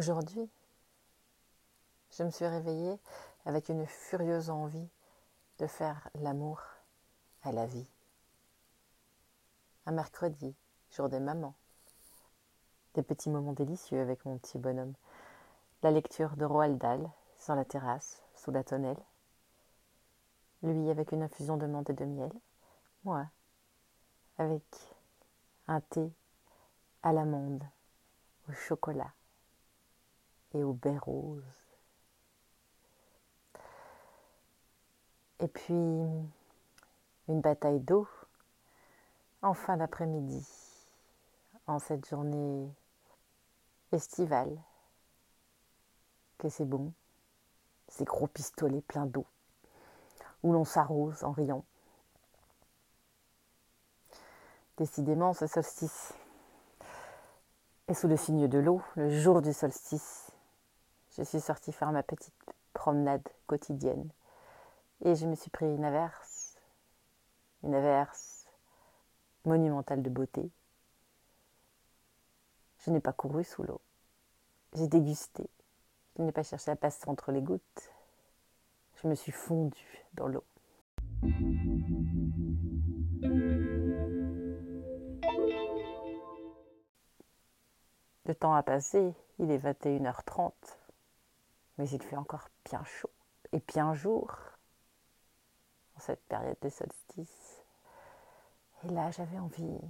Aujourd'hui, je me suis réveillée avec une furieuse envie de faire l'amour à la vie. Un mercredi, jour des mamans. Des petits moments délicieux avec mon petit bonhomme. La lecture de Roald Dahl sur la terrasse, sous la tonnelle. Lui avec une infusion de menthe et de miel. Moi avec un thé à l'amande, au chocolat et au baie rose. Et puis une bataille d'eau en fin d'après-midi, en cette journée estivale, que c'est bon, ces gros pistolets pleins d'eau, où l'on s'arrose en riant. Décidément, ce solstice est sous le signe de l'eau, le jour du solstice. Je suis sortie faire ma petite promenade quotidienne. Et je me suis pris une averse, une averse monumentale de beauté. Je n'ai pas couru sous l'eau, j'ai dégusté, je n'ai pas cherché à passer entre les gouttes, je me suis fondue dans l'eau. Le temps a passé, il est 21h30, mais il fait encore bien chaud et bien jour en cette période de solstice. Et là, j'avais envie,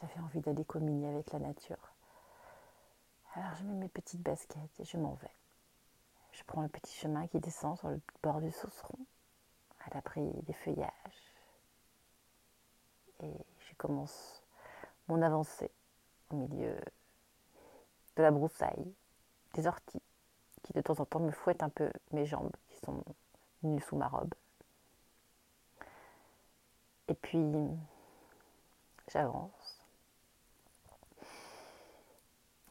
j'avais envie d'aller communier avec la nature. Alors je mets mes petites baskets et je m'en vais. Je prends le petit chemin qui descend sur le bord du Sauceron, à l'abri des feuillages. Et je commence mon avancée au milieu de la broussaille, des orties, de temps en temps me fouettent un peu mes jambes, qui sont nues sous ma robe. Et puis, j'avance.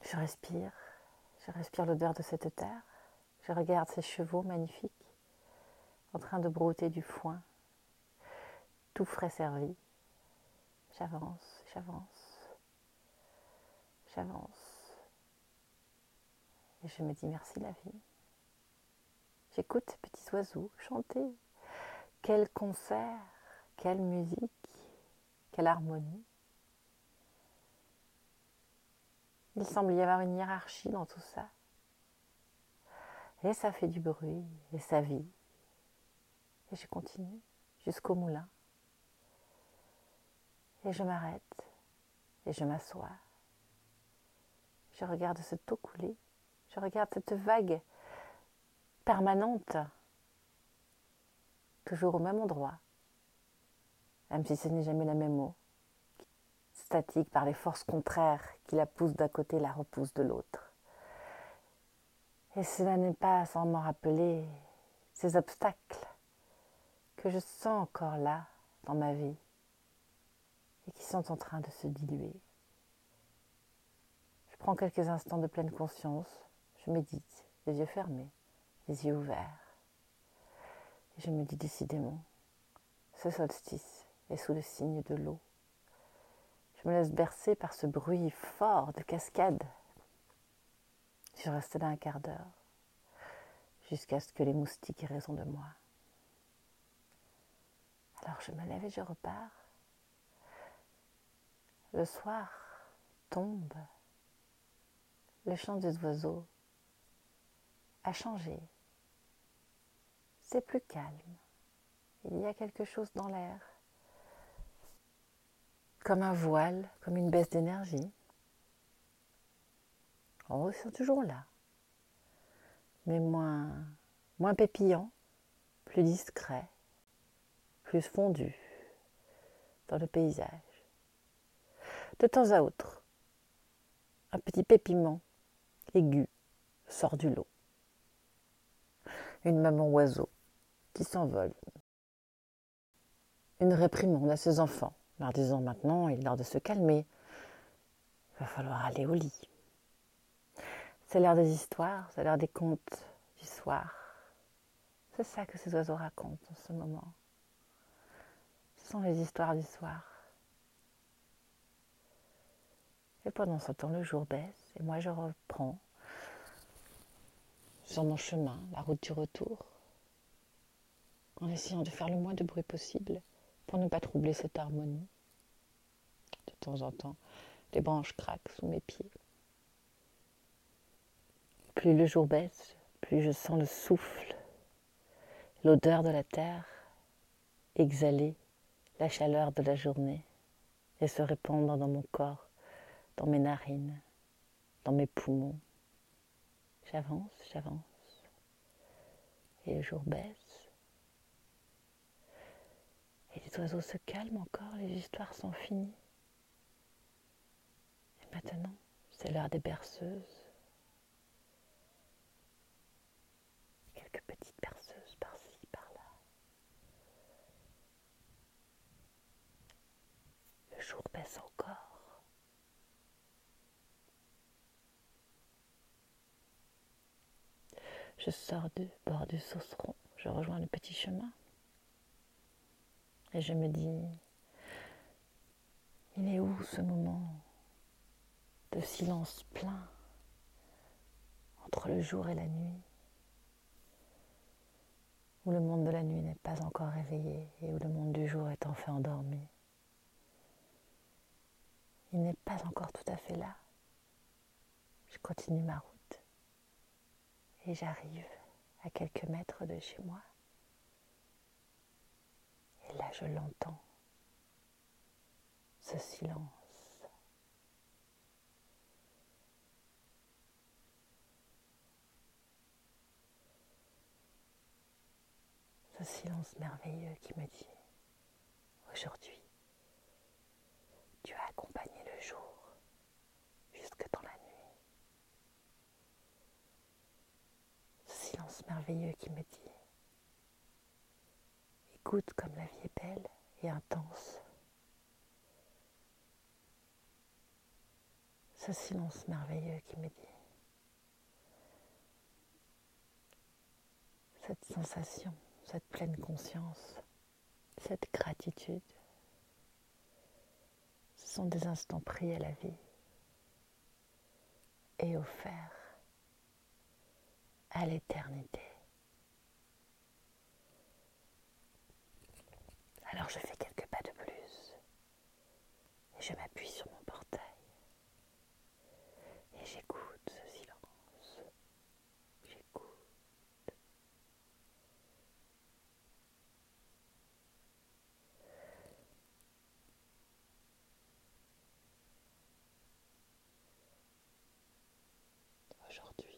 Je respire. Je respire l'odeur de cette terre. Je regarde ces chevaux magnifiques en train de brouter du foin, tout frais servi. J'avance, j'avance j'avance. Et je me dis merci la vie. J'écoute ces petits oiseaux chanter. Quel concert, quelle musique, quelle harmonie. Il semble y avoir une hiérarchie dans tout ça. Et ça fait du bruit, et ça vit. Et je continue jusqu'au moulin. Et je m'arrête, et je m'assois. Je regarde cette eau couler. Je regarde cette vague permanente. Toujours au même endroit. Même si ce n'est jamais la même eau. Statique par les forces contraires qui la poussent d'un côté et la repoussent de l'autre. Et cela n'est pas sans m'en rappeler ces obstacles que je sens encore là dans ma vie et qui sont en train de se diluer prends quelques instants de pleine conscience, je médite, les yeux fermés, les yeux ouverts. Et je me dis décidément, ce solstice est sous le signe de l'eau. Je me laisse bercer par ce bruit fort de cascade. Je reste là un quart d'heure, jusqu'à ce que les moustiques aient raison de moi. Alors je me lève et je repars. Le soir tombe le chant des oiseaux a changé. C'est plus calme. Il y a quelque chose dans l'air. Comme un voile, comme une baisse d'énergie. Ils sont toujours là. Mais moins, moins pépillant, plus discret, plus fondu dans le paysage. De temps à autre, un petit pépiment aigu sort du lot. Une maman oiseau qui s'envole. Une réprimande à ses enfants, leur disant maintenant il est l'heure de se calmer. Il va falloir aller au lit. C'est l'heure des histoires, c'est l'heure des contes du soir. C'est ça que ces oiseaux racontent en ce moment. Ce sont les histoires du soir. Et pendant ce temps, le jour baisse et moi je reprends sur mon chemin, la route du retour, en essayant de faire le moins de bruit possible pour ne pas troubler cette harmonie. De temps en temps, les branches craquent sous mes pieds. Plus le jour baisse, plus je sens le souffle, l'odeur de la terre exhaler la chaleur de la journée et se répandre dans mon corps, dans mes narines, dans mes poumons. J'avance, j'avance, et le jour baisse. Et les oiseaux se calment encore, les histoires sont finies. Et maintenant, c'est l'heure des berceuses. encore. Je sors du bord du sauceron, je rejoins le petit chemin. Et je me dis, il est où ce moment de silence plein entre le jour et la nuit, où le monde de la nuit n'est pas encore réveillé et où le monde du jour est enfin endormi? Il n'est pas encore tout à fait là. Je continue ma route et j'arrive à quelques mètres de chez moi. Et là, je l'entends, ce silence. Ce silence merveilleux qui me dit, aujourd'hui, tu as accompagné le jour jusque dans la nuit. Ce silence merveilleux qui me dit Écoute comme la vie est belle et intense. Ce silence merveilleux qui me dit cette sensation, cette pleine conscience, cette gratitude sont des instants pris à la vie et offerts à l'éternité. Alors je fais quelques pas de plus et je m'appuie sur mon portail et j'écoute ce silence. J'écoute. aujourd'hui.